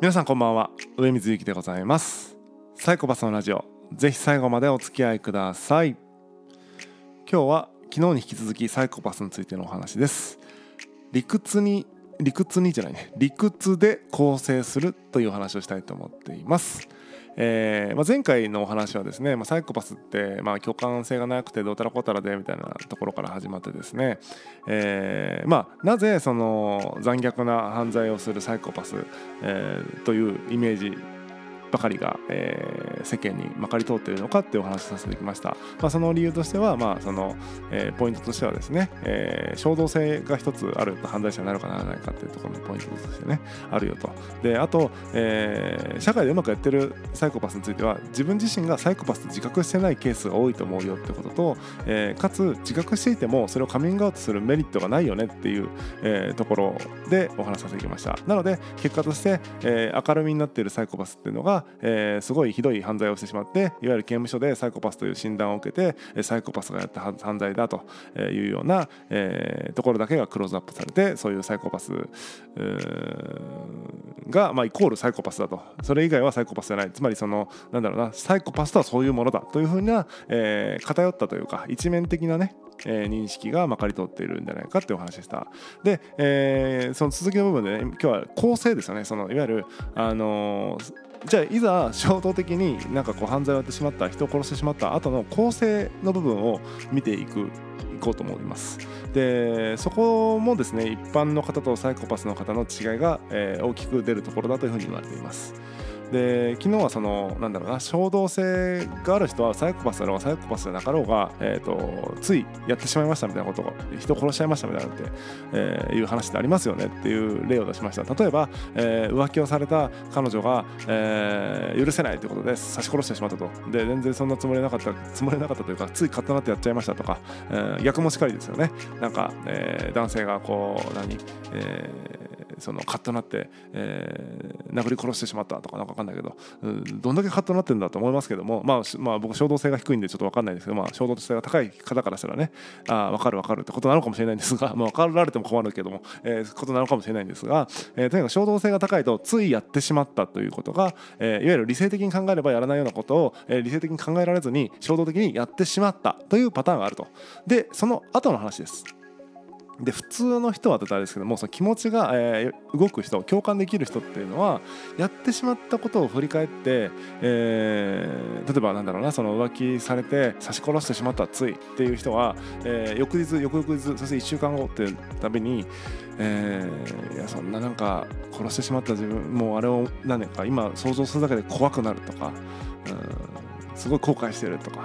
皆さんこんばんは。上水ゆきでございます。サイコパスのラジオ。ぜひ最後までお付き合いください。今日は昨日に引き続きサイコパスについてのお話です。理屈に理屈にじゃないね。理屈で構成するという話をしたいと思っています。えーまあ、前回のお話はですね、まあ、サイコパスって、まあ、共感性がなくてどうたらこうたらでみたいなところから始まってですね、えーまあ、なぜその残虐な犯罪をするサイコパス、えー、というイメージばかりが、えー、世間にまかり通っているのかっていうお話をさせてきました、まあ、その理由としては、まあそのえー、ポイントとしてはですね、えー、衝動性が一つあると犯罪者になるかならないかっていうところのポイントとしてねあるよと。であと、えー、社会でうまくやってるサイコパスについては自分自身がサイコパスと自覚してないケースが多いと思うよってことと、えー、かつ自覚していてもそれをカミングアウトするメリットがないよねっていう、えー、ところでお話しさせてきました。なので結果として、えー、明るみになっているサイコパスっていうのがえー、すごいひどい犯罪をしてしまっていわゆる刑務所でサイコパスという診断を受けてサイコパスがやった犯罪だというような、えー、ところだけがクローズアップされてそういうサイコパスが、まあ、イコールサイコパスだと。それ以外はサイコパスじゃない。つまりそのなんだろうなサイコパスとはそういうものだというふうな、えー、偏ったというか一面的なねえ、認識がまかり通っているんじゃないかってお話でした。で、えー、その続きの部分でね今日は構成ですよね。そのいわゆる、あのーじゃあいざ衝動的になんかこう犯罪をやってしまった人を殺してしまった後の構成の部分を見ていくいこうと思います。でそこもですね一般の方とサイコパスの方の違いが、えー、大きく出るところだというふうに言われています。で昨日はそのなんだろうな衝動性がある人はサイコパスだろうがサイコパスじゃなかろうが、えーと、ついやってしまいましたみたいなこと人殺しちゃいましたみたいなって、えー、いう話ってありますよねっていう例を出しました。例えば、えー、浮気をされた彼女が、えー、許せないということで刺し殺してしまったと。で全然そんなつもりなかったつもりなかったというかついカッとなってやっちゃいましたとか、えー、逆もしかりですよね。なんか、えー、男性がこう何、えーそのカッとなって、えー、殴り殺してしまったとかなんか分かんないけど、うん、どんだけカッとなってるんだと思いますけども、まあ、まあ僕衝動性が低いんでちょっと分かんないですけど、まあ、衝動性が高い方からしたらねあ分かる分かるってことなのかもしれないんですが、まあ、分かられても困るけども、えー、ことなのかもしれないんですが、えー、とにかく衝動性が高いとついやってしまったということが、えー、いわゆる理性的に考えればやらないようなことを、えー、理性的に考えられずに衝動的にやってしまったというパターンがあると。でその後の話です。で普通の人はとあれですけどもその気持ちが、えー、動く人共感できる人っていうのはやってしまったことを振り返って、えー、例えばなんだろうなその浮気されて刺し殺してしまったついっていう人は、えー、翌日翌々日そして1週間後っていうたびに、えー、いやそんななんか殺してしまった自分もうあれを何年か今想像するだけで怖くなるとか、うん、すごい後悔してるとか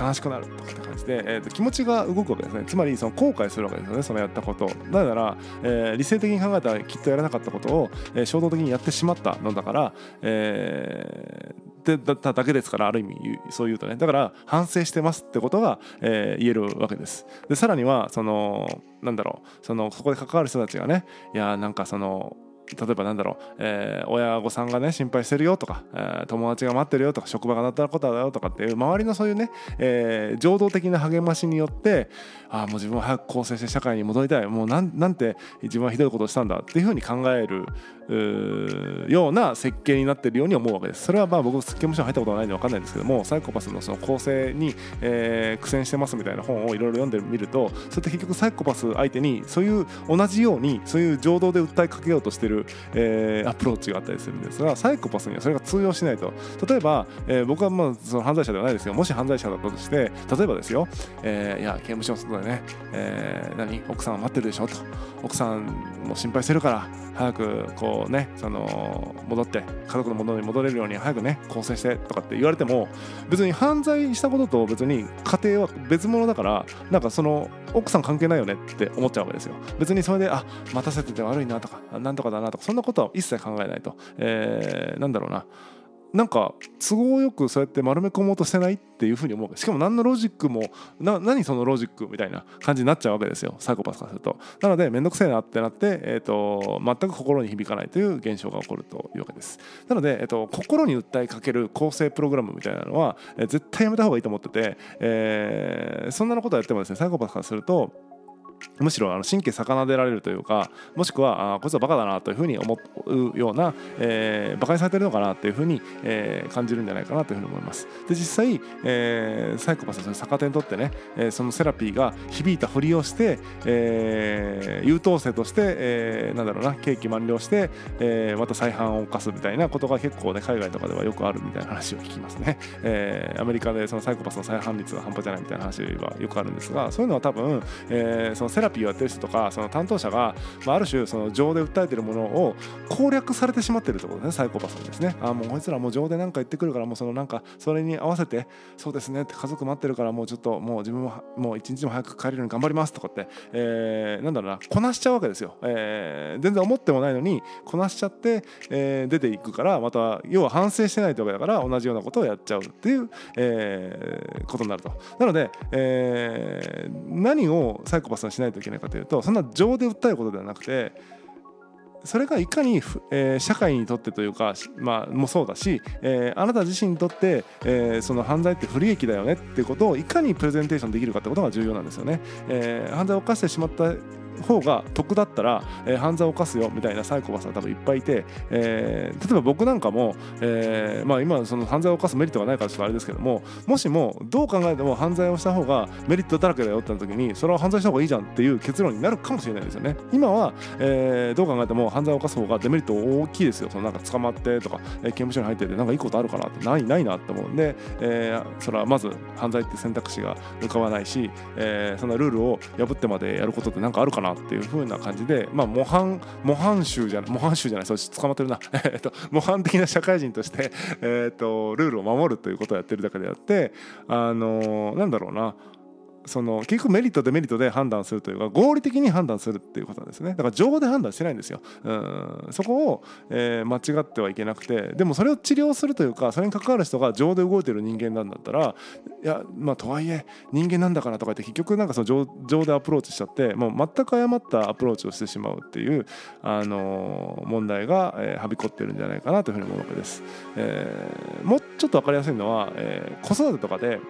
悲しくなるとかって感じで、えー、と気持ちが動くわけですね。つまりその後悔するわけですよね。そのやったこと。なぜなら、えー、理性的に考えたらきっとやらなかったことを、えー、衝動的にやってしまったのだから、えー、でだっただけですからある意味そう言うとね。だから反省してますってことが、えー、言えるわけです。でさらにはそのなんだろう。そのそこで関わる人たちがねいやなんかその例えばなんだろう、えー、親御さんがね心配してるよとか、えー、友達が待ってるよとか職場がなったことだよとかっていう周りのそういうね、えー、情動的な励ましによってああもう自分は早く更生して社会に戻りたいもうなんなんて自分はひどいことをしたんだっていうふうに考えるような設計になってるように思うわけです。それはまあ僕刑務所に入ったことがないんで分かんないんですけどもサイコパスのその構成に、えー、苦戦してますみたいな本をいろいろ読んでみるとそれって結局サイコパス相手にそういう同じようにそういう情動で訴えかけようとしてる、えー、アプローチがあったりするんですがサイコパスにはそれが通用しないと。例えば、えー、僕はまあその犯罪者ではないですけどもし犯罪者だったとして例えばですよ、えー、いや刑務所の外でね、えー、何？奥さんは待ってるでしょと。奥さんも心配してるから早くこうねその戻って家族のものに戻れるように早くね更生してとかって言われても別に犯罪したことと別に家庭は別物だからなんかその奥さん関係ないよねって思っちゃうわけですよ。別にそれであ待たせてて悪いなとかなんとかだなとかそんなことは一切考えないと、えー、なんだろうな。なんか都合よくそうやって丸め込もうとしてないっていうふうに思う。しかも何のロジックもな何そのロジックみたいな感じになっちゃうわけですよ。サイコパスからすると。なので面倒くせえなってなって、えーと、全く心に響かないという現象が起こるというわけです。なので、えーと、心に訴えかける構成プログラムみたいなのは、えー、絶対やめた方がいいと思ってて、えー、そんなことをやってもですねサイコパスからするとむしろあの神経逆なでられるというかもしくはあこいつはバカだなというふうに思うような、えー、バカにされてるのかなというふうに、えー、感じるんじゃないかなというふうに思います。で実際、えー、サイコパスは逆手にとってね、えー、そのセラピーが響いたふりをして、えー、優等生として、えー、なんだろうな刑期満了して、えー、また再犯を犯すみたいなことが結構ね海外とかではよくあるみたいな話を聞きますね、えー、アメリカでそのサイコパスの再犯率が半端じゃないみたいな話はよくあるんですがそういうのは多分、えー、そのセラピーをやってる人とかその担当者が、まあ、ある種その情で訴えてるものを攻略されてしまってるってことですねサイコパスにですね。あもうこいつらもう情で何か言ってくるからもうそのなんかそれに合わせてそうですねって家族待ってるからもうちょっともう自分ももう一日も早く帰れるように頑張りますとかって、えー、なんだろうなこなしちゃうわけですよ、えー、全然思ってもないのにこなしちゃって、えー、出ていくからまた要は反省してないってわけだから同じようなことをやっちゃうっていう、えー、ことになると。なので、えー、何をサイコパスはないといけないかというとそんな情で訴えることではなくてそれがいかに、えー、社会にとってというか、まあ、もそうだし、えー、あなた自身にとって、えー、その犯罪って不利益だよねっていうことをいかにプレゼンテーションできるかってことが重要なんですよね。えー、犯罪を犯してしまった方が得だったら、えー、犯罪を犯すよみたいなサイコパスは多分いっぱいいて、えー、例えば僕なんかも、えーまあ、今その犯罪を犯すメリットがないからちょっとあれですけどももしもどう考えても犯罪をした方がメリットだらけだよってなった時にそれは犯罪した方がいいじゃんっていう結論になるかもしれないですよね。今は、えー、どう考えても犯罪を犯す方がデメリット大きいですよ。そのなんか捕まってとか、えー、刑務所に入っててなんかいいことあるかなってないないなって思うんで、えー、それはまず犯罪って選択肢が浮かばないし、えー、そんなルールを破ってまでやることって何かあるかなっていう風な感じじで、まあ、模範模範囚じゃない模範囚じゃないそう捕まってるな。えっと模範的な社会人として、えっとルールを守るということをやってるだけであってあのなんだろうな。その結局メリットデメリットで判断するというか合理的に判断するっていうことなんですね。だから情報で判断してないんですよ。うん。そこを、えー、間違ってはいけなくてでもそれを治療するというかそれに関わる人が情で動いてる人間なんだったらいやまあとはいえ人間なんだからとか言って結局なんかその情情でアプローチしちゃってもう全く誤ったアプローチをしてしまうっていう、あのー、問題が、えー、はびこってるんじゃないかなというふうに思うわけです、えー、もうちょっと分かりやすいのは、えー、子育てとかで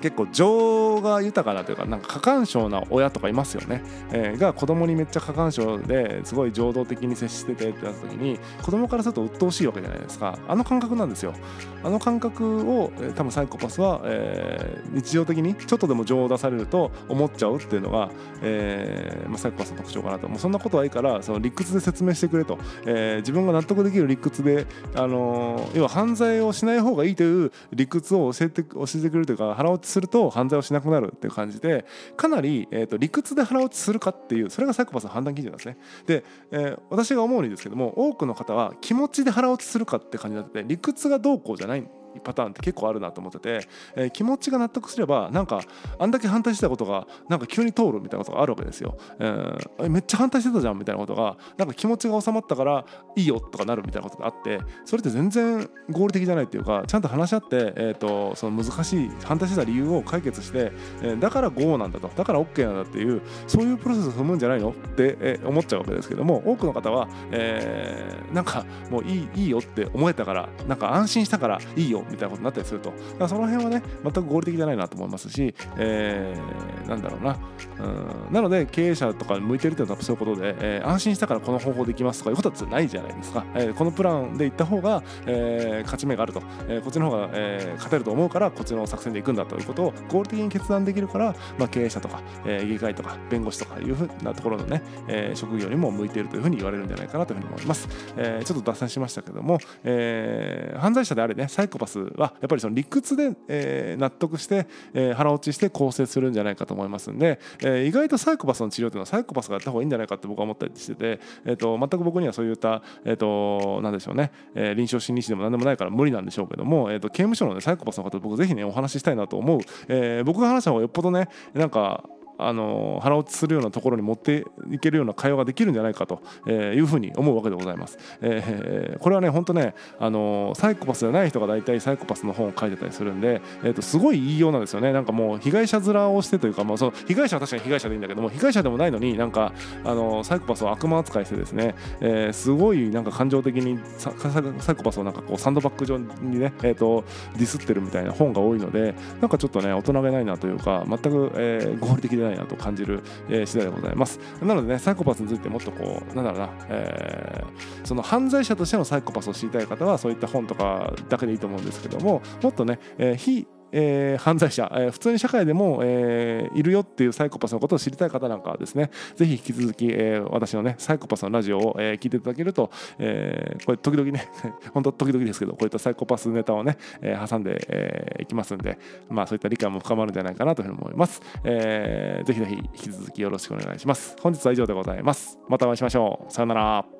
結構情が豊かなというかなんか過干渉な親とかいますよね、えー、が子供にめっちゃ過干渉ですごい情動的に接しててってなった時に子供からすると鬱陶しいわけじゃないですか。あの感覚なんですよ。あの感覚を、えー、多分サイコパスは、えー、日常的にちょっとでも情を出されると思っちゃうっていうのが、えーまあ、サイコパスの特徴かなと。もうそんなことはいいからその理屈で説明してくれと、えー、自分が納得できる理屈で、あのー、要は犯罪をしない方がいいという理屈を教えて教えてくれるというか腹落ちすると犯罪をしなくなるっていう感じでかなり、えーと、理屈で腹落ちするかっていうそれがサイコパスの判断基準なんですね。で、えー、私が思うにですけども多くの方は気持ちで腹落ちするかって感じになってて理屈がどうこうじゃない。パターンって結構あるなと思ってて、えー、気持ちが納得すればなんかあんだけ反対してたことがなんか急に通るみたいなことがあるわけですよ、えー、めっちゃ反対してたじゃんみたいなことがなんか気持ちが収まったからいいよとかなるみたいなことがあってそれって全然合理的じゃないっていうかちゃんと話し合って、えーと、その難しい反対してた理由を解決して、えー、だから GO なんだと。だから OK なんだっていうそういうプロセスを踏むんじゃないのって、えー、思っちゃうわけですけども多くの方は、えー、なんかもういいいいよって思えたからなんか安心したからいいよみたいなことになったりすると。その辺はね全く合理的じゃないなと思いますし、えー、なんだろうな。うん。なので経営者とか向いてるっていうのはそういうことで、えー、安心したからこの方法できますとかいうことはないじゃないですか、えー、このプランでいった方が、えー、勝ち目があると、えー、こっちの方が、えー、勝てると思うからこっちの作戦でいくんだということを合理的に決断できるから、まあ、経営者とか、えー、議会とか弁護士とかいうふうなところのね、えー、職業にも向いているというふうに言われるんじゃないかなというふうに思います、えー、ちょっと脱線しましたけども、えー、犯罪者であれねサイコパスはやっぱりその理屈で、え、納得して、え、腹落ちして構成するんじゃないかと思いますんで、え、意外とサイコパスの治療というのはサイコパスがやった方がいいんじゃないかって僕は思ったりしてて、えーと、全く僕にはそういった、えーと、なんでしょうね、え、臨床心理士でも何でもないから無理なんでしょうけども、えーと、刑務所の、ね、サイコパスの方と僕ぜひねお話ししたいなと思う、え、僕が話した方がよっぽどねなんかあの腹落ちするようなところに持っていけるような会話ができるんじゃないかというふうに思うわけでございます。えー、これはね本当ねあのサイコパスじゃない人が大体サイコパスの本を書いてたりするんで、えー、とすごい言いようなんですよねなんかもう被害者面をしてというか、まあ、その被害者は確かに被害者でいいんだけども被害者でもないのになんかあのサイコパスを悪魔扱いしてですね、えー、すごいなんか感情的にサイコパスをなんかこうサンドバッグ上にね、えー、とディスってるみたいな本が多いのでなんかちょっとね大人げないなというか全く、えー、合理的でないなと感じる、えー、次第でございます。なのでねサイコパスについてもっとこうなんだろうな、えー、その犯罪者としてのサイコパスを知りたい方はそういった本とかだけでいいと思うんですけどももっとね、えー、非えー、犯罪者、えー、普通に社会でも、えー、いるよっていうサイコパスのことを知りたい方なんかはですねぜひ引き続き、えー、私のねサイコパスのラジオを、えー、聞いていただけると、えー、これ時々ね 本当時々ですけどこういったサイコパスネタをね、えー、挟んで、えー、いきますんでまあそういった理解も深まるんじゃないかなというふうに思います、えー、ぜひぜひ引き続きよろしくお願いします。本日は以上でございます。またお会いしましょう。さよなら。